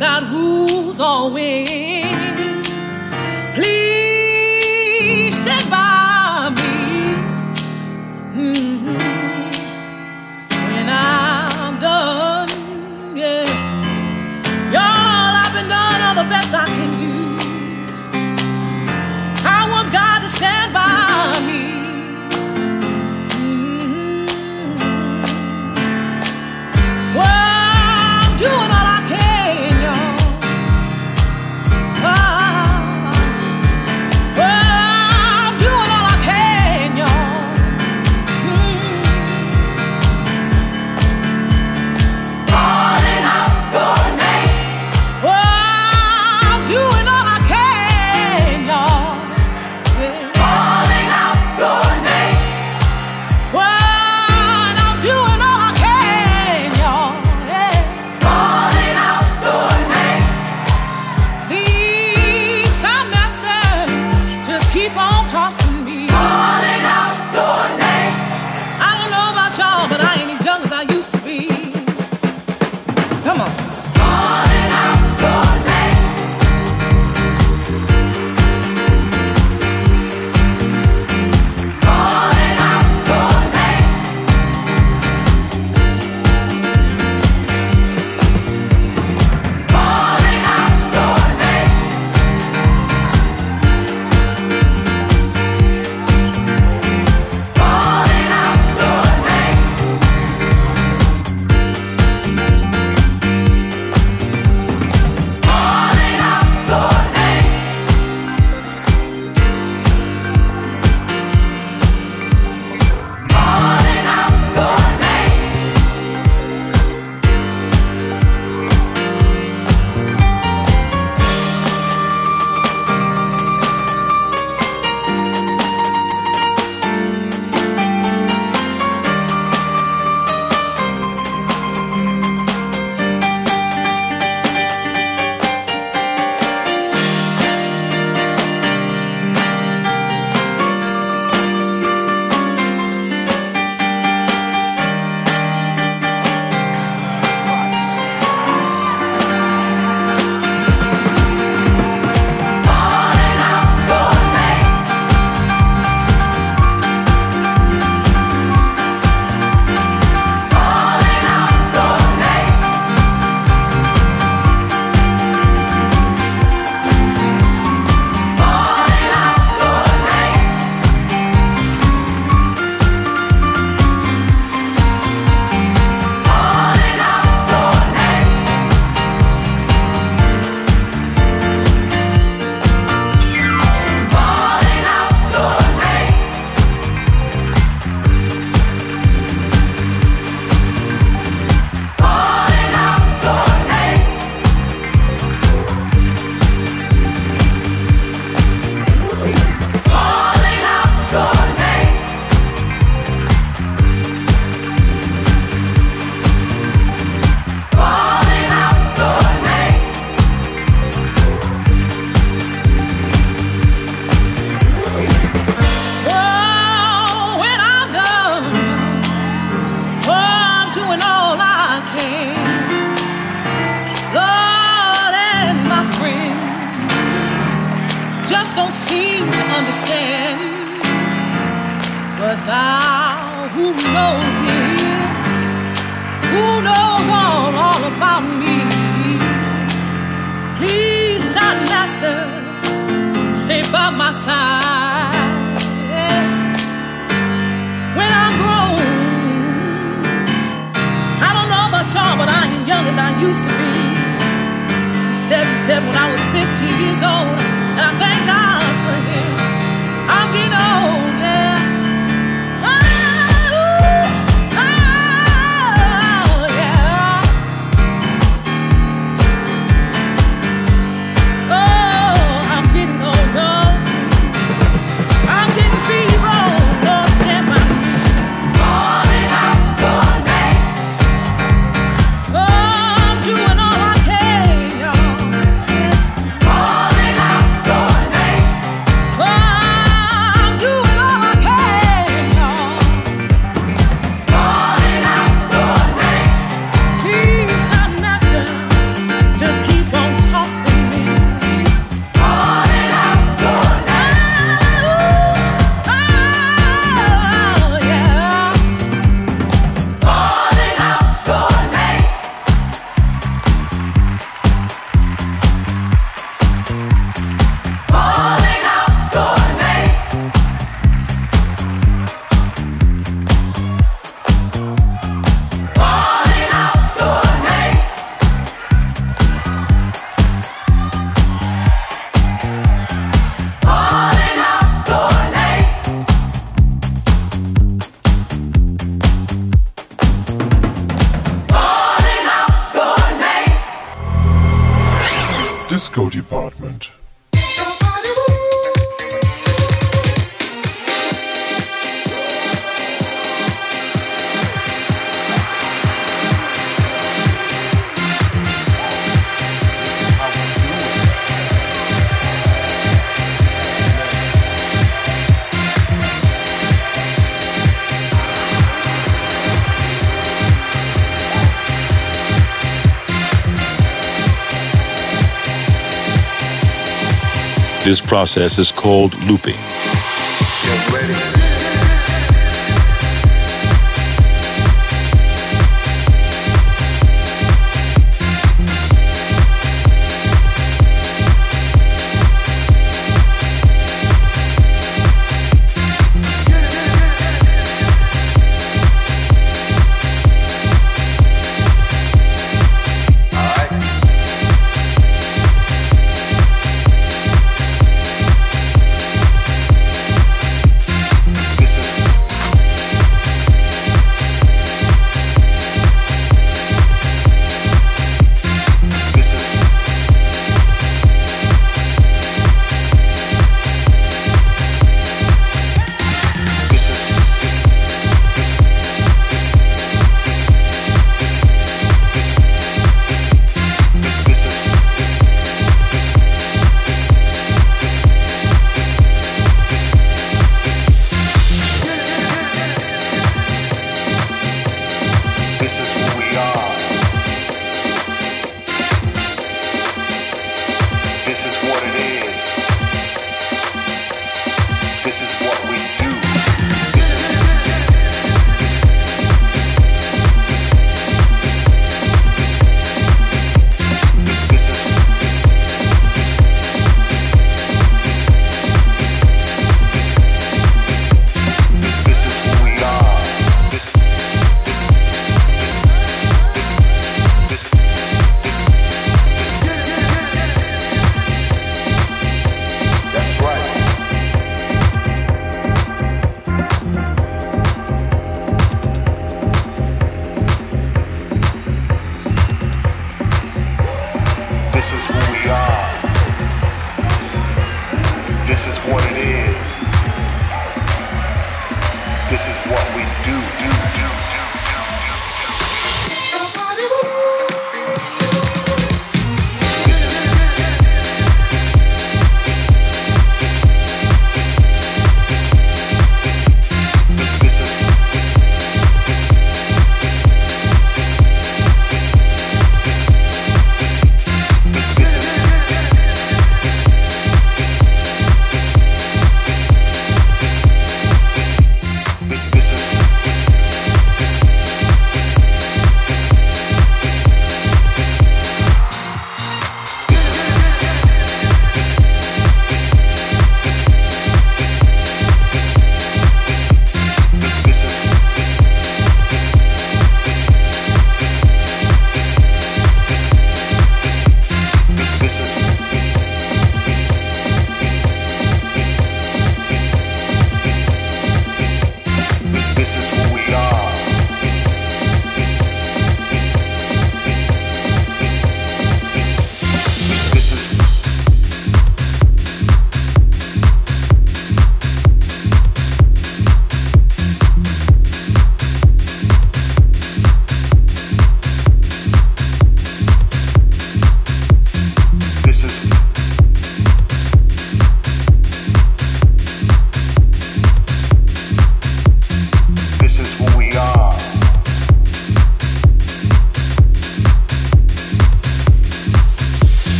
God rules always. Please stand by me mm-hmm. when I'm done. Yeah, y'all, I've been done all the best I can. This process is called looping.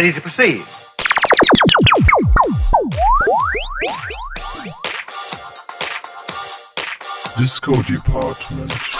Ready to proceed. Disco Department.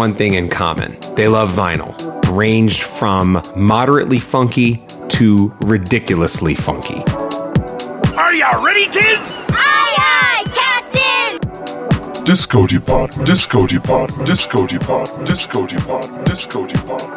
one thing in common they love vinyl, ranged from moderately funky to ridiculously funky. Are y'all ready, kids? Aye, aye, Captain! Disco Department, Disco Department, Disco Department, Disco Department, Disco Department.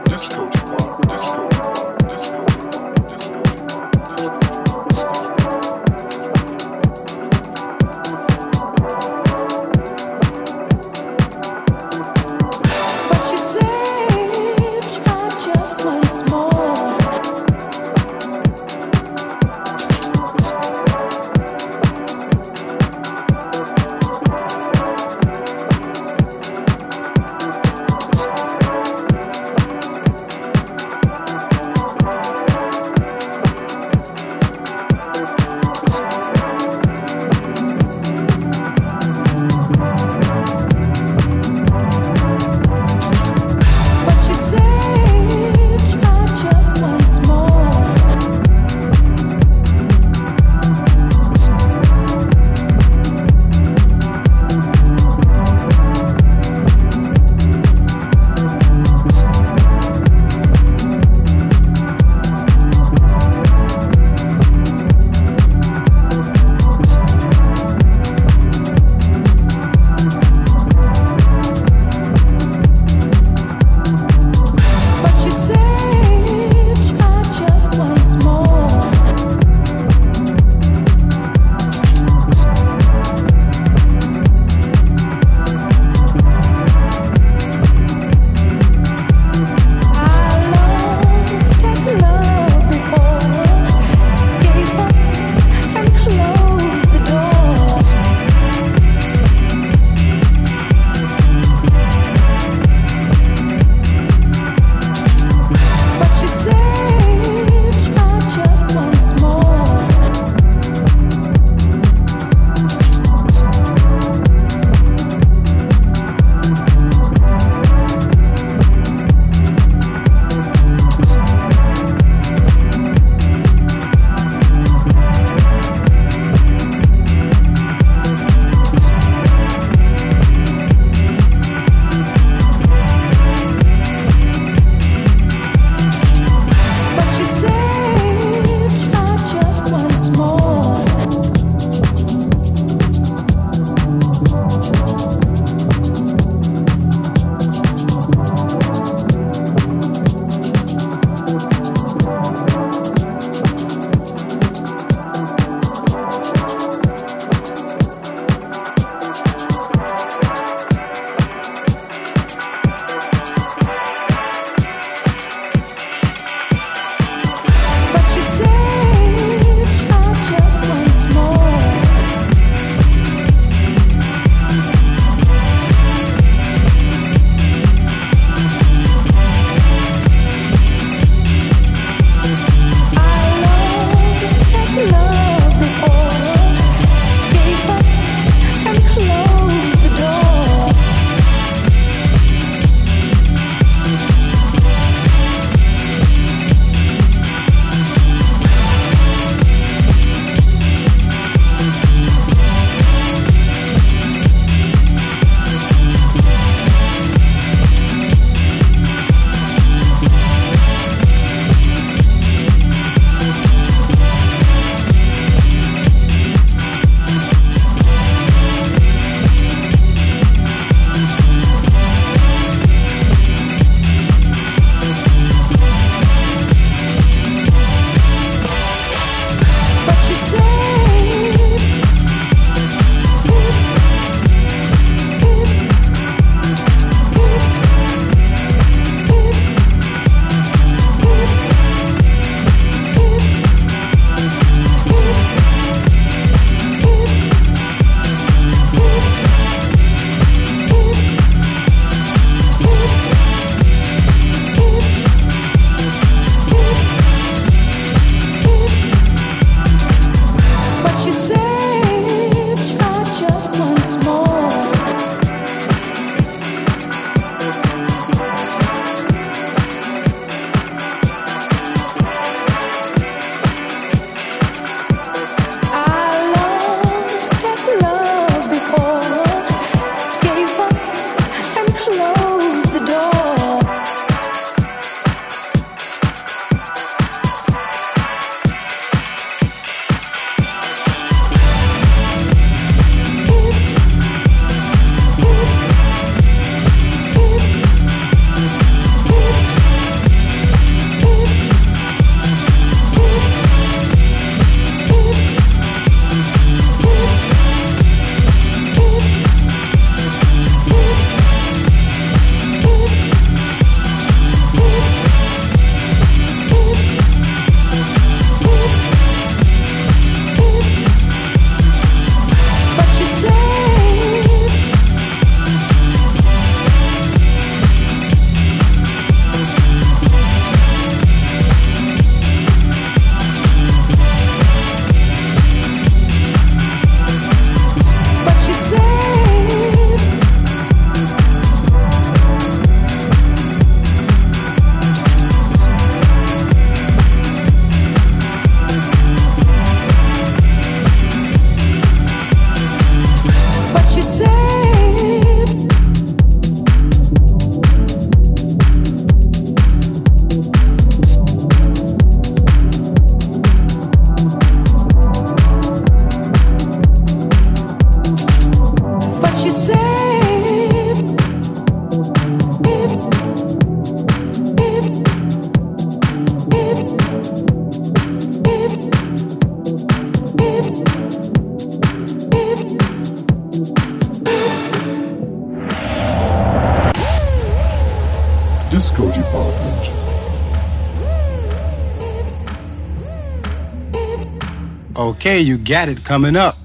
Okay, you got it coming up.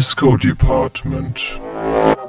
Disco Department.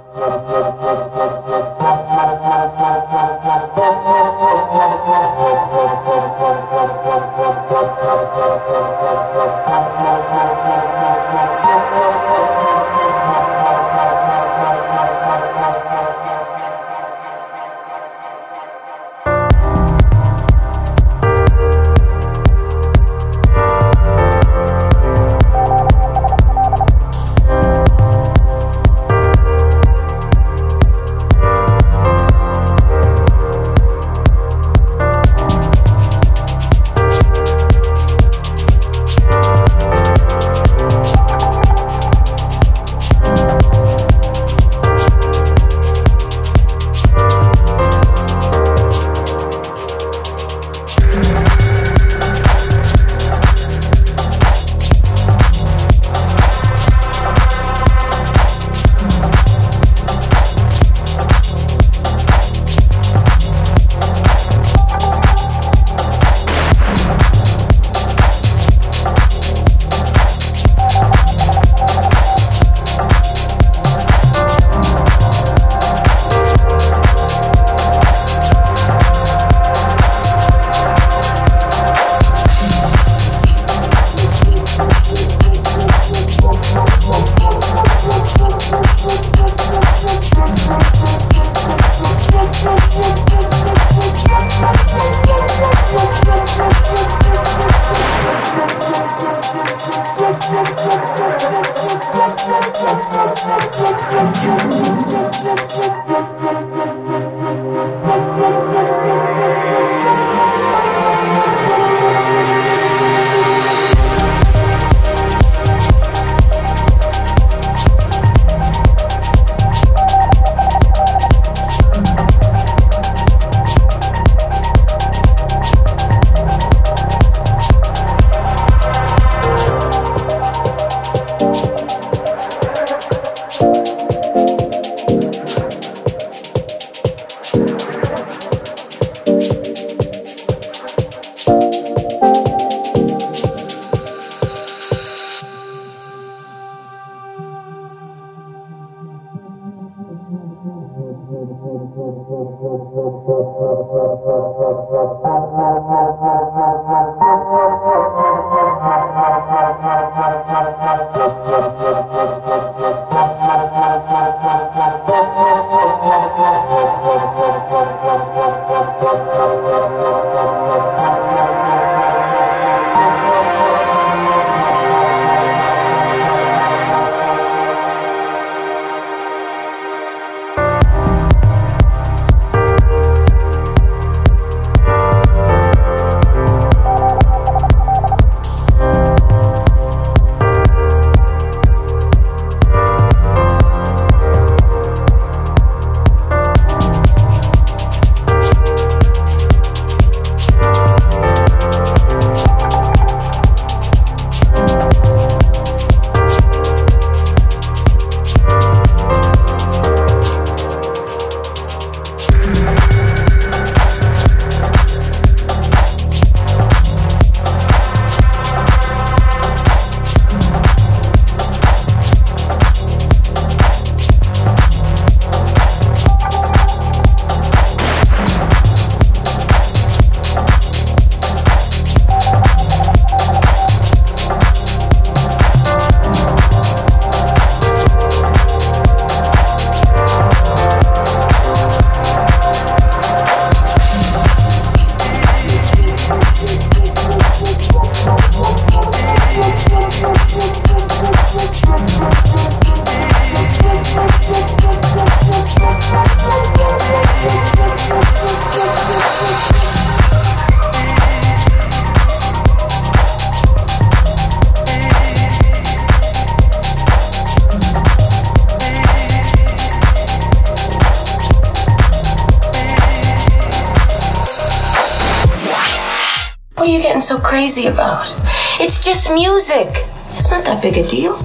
Music. It's not that big a deal.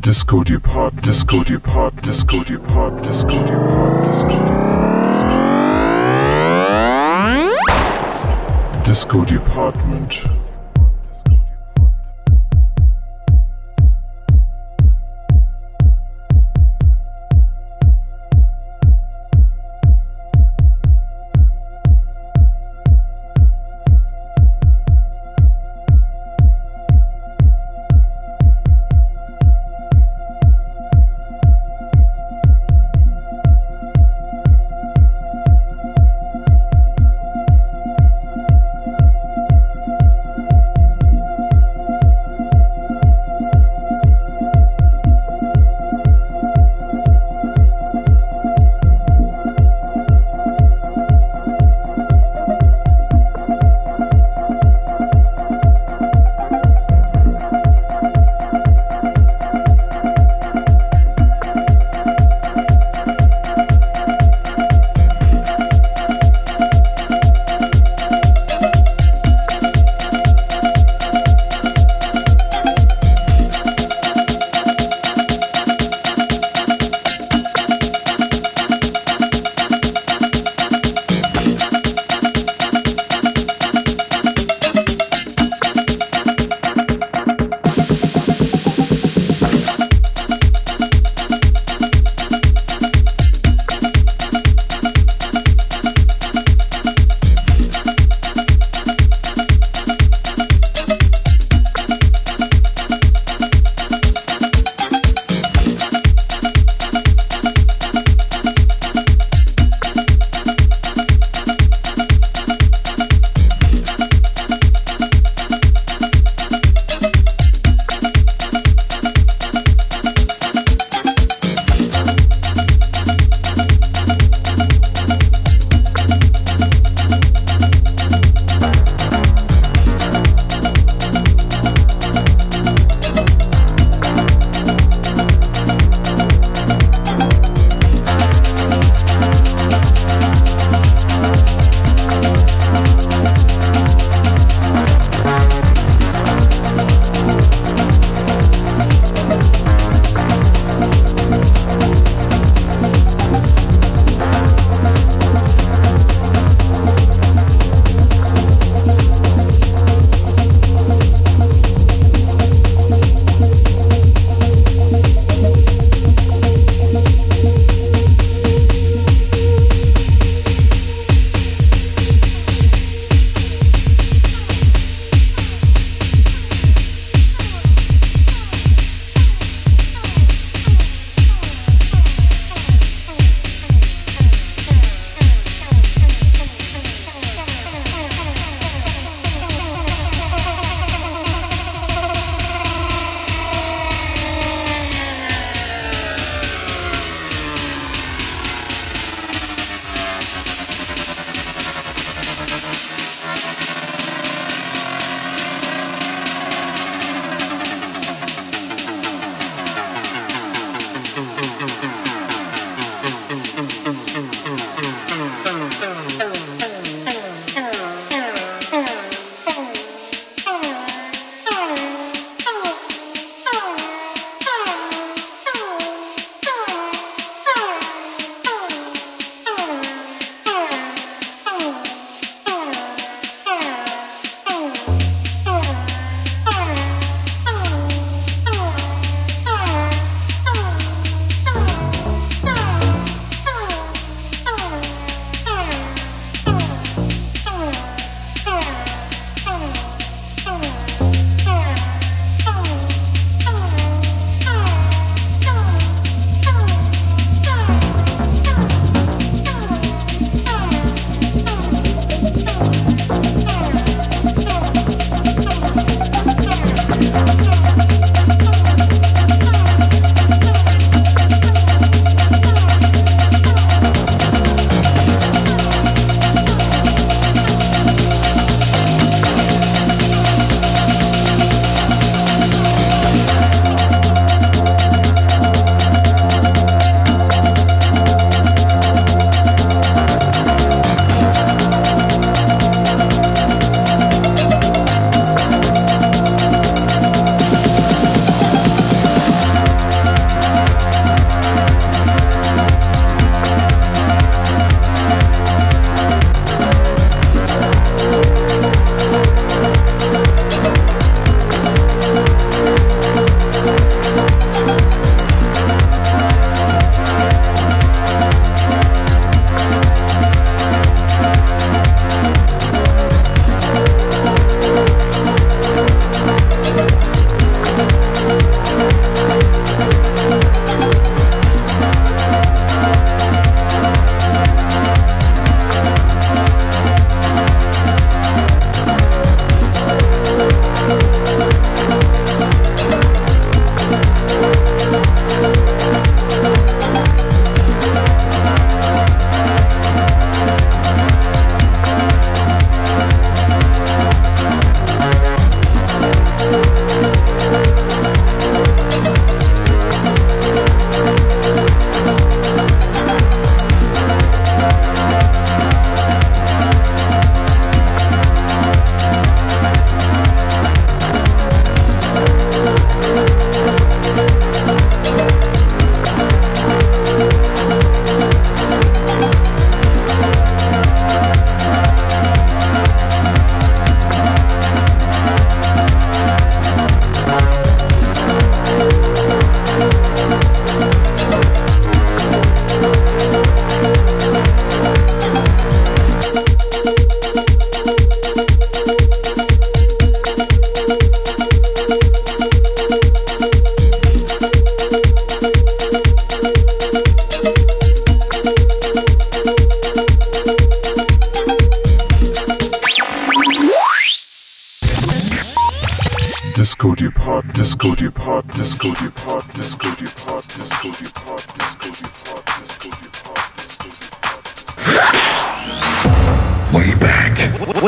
Disco Depart, Disco Depart, Disco Depart, Disco Depart, Disco Depart. Disco Department.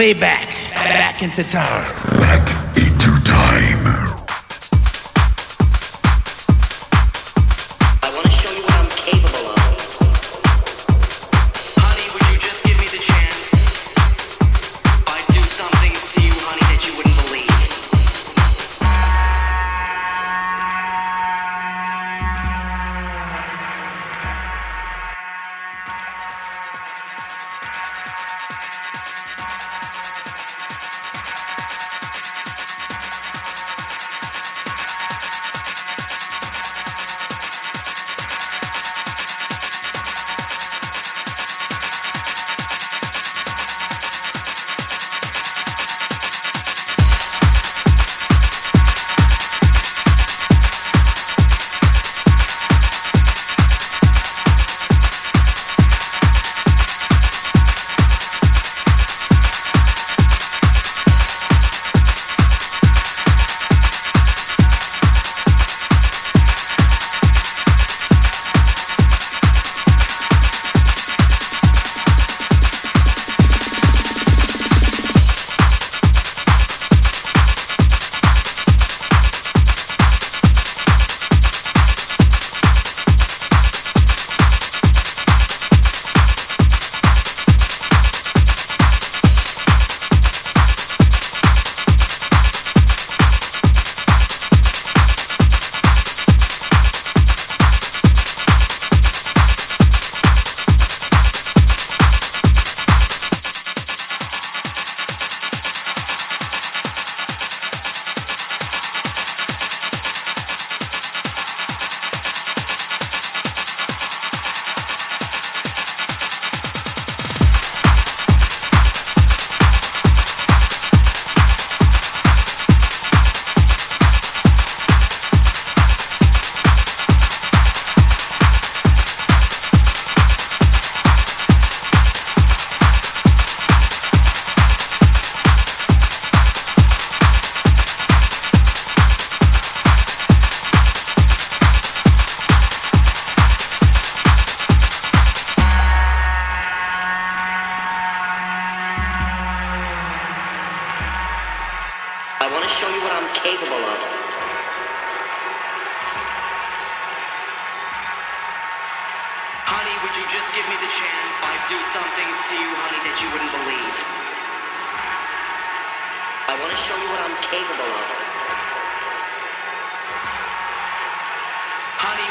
Way back. Back into time.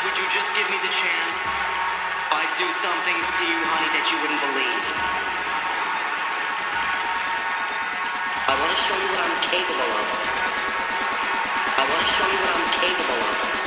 Would you just give me the chance? I'd do something to you, honey, that you wouldn't believe. I want to show you what I'm capable of. I want to show you what I'm capable of.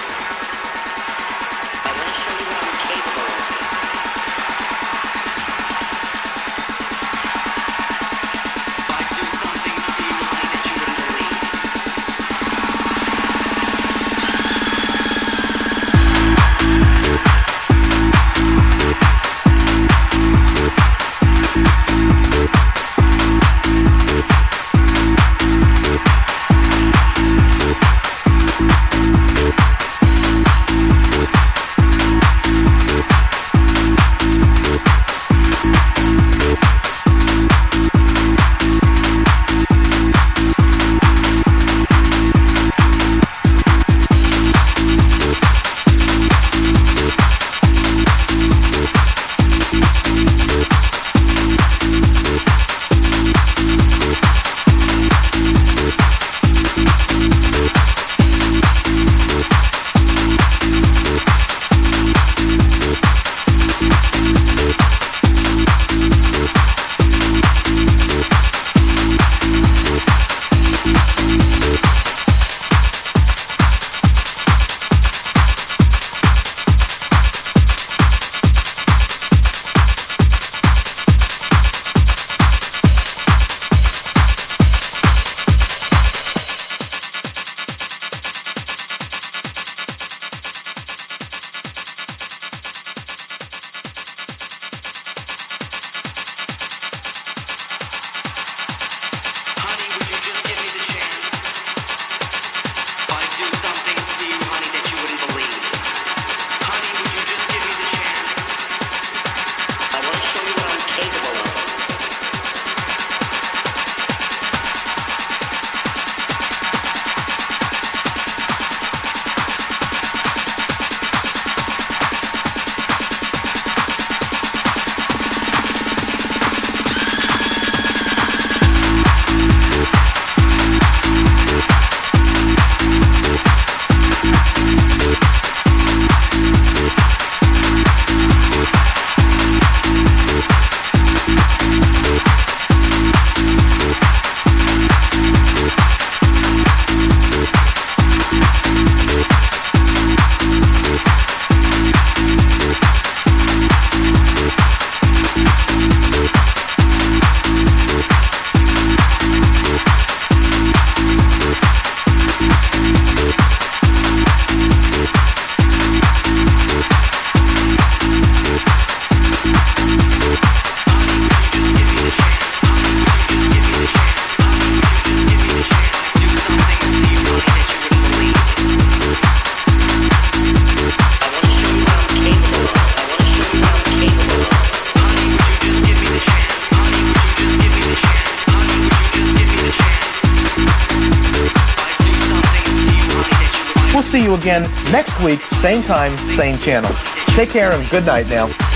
Again next week, same time, same channel. Take care and good night now.